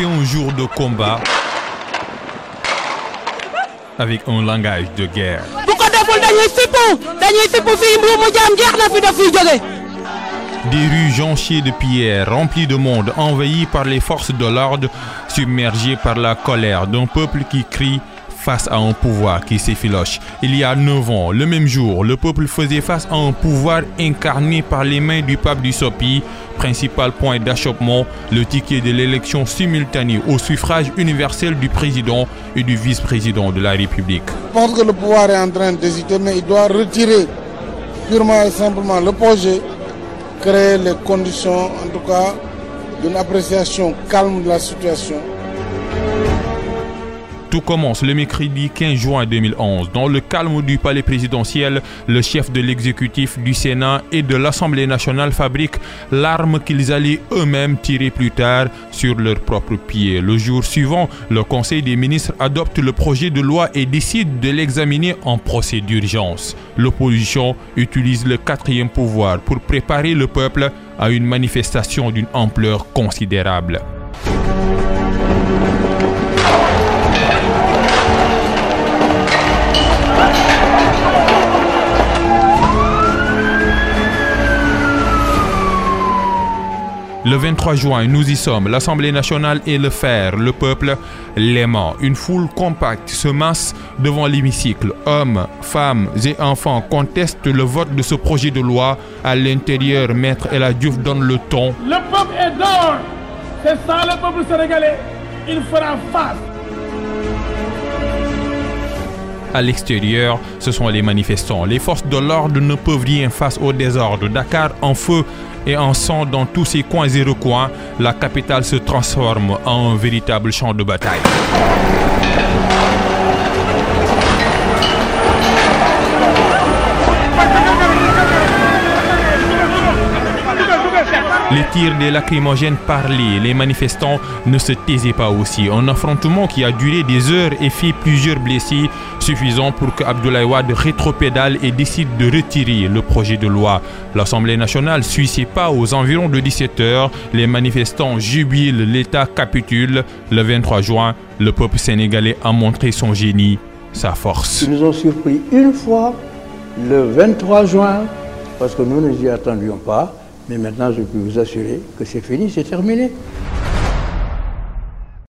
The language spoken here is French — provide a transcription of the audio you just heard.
Un jour de combat avec un langage de guerre. Des rues jonchées de pierres, remplies de monde, envahies par les forces de l'ordre, submergées par la colère d'un peuple qui crie face à un pouvoir qui s'effiloche. Il y a neuf ans, le même jour, le peuple faisait face à un pouvoir incarné par les mains du pape du Sopi. Principal point d'achoppement, le ticket de l'élection simultanée au suffrage universel du président et du vice-président de la République. Pense que le pouvoir est en train d'hésiter, mais il doit retirer purement et simplement le projet, créer les conditions, en tout cas, d'une appréciation calme de la situation. Tout commence le mercredi 15 juin 2011. Dans le calme du palais présidentiel, le chef de l'exécutif du Sénat et de l'Assemblée nationale fabriquent l'arme qu'ils allaient eux-mêmes tirer plus tard sur leurs propres pieds. Le jour suivant, le Conseil des ministres adopte le projet de loi et décide de l'examiner en procès d'urgence. L'opposition utilise le quatrième pouvoir pour préparer le peuple à une manifestation d'une ampleur considérable. Le 23 juin, nous y sommes. L'Assemblée nationale est le fer, le peuple l'aimant. Une foule compacte se masse devant l'hémicycle. Hommes, femmes et enfants contestent le vote de ce projet de loi. À l'intérieur, Maître El Diouf donne le ton. Le peuple est dehors. C'est ça le peuple sénégalais. Il fera face. À l'extérieur, ce sont les manifestants. Les forces de l'ordre ne peuvent rien face au désordre. Dakar en feu et en sang dans tous ses coins et recoins, la capitale se transforme en un véritable champ de bataille. Les tirs des lacrymogènes parlaient, les manifestants ne se taisaient pas aussi. Un affrontement qui a duré des heures et fait plusieurs blessés, suffisant pour que Abdoulaye Wade rétropédale et décide de retirer le projet de loi. L'Assemblée nationale suit pas aux environs de 17 heures. Les manifestants jubilent, l'État capitule. Le 23 juin, le peuple sénégalais a montré son génie, sa force. Ils nous ont surpris une fois le 23 juin, parce que nous ne nous y attendions pas. Mais maintenant, je peux vous assurer que c'est fini, c'est terminé.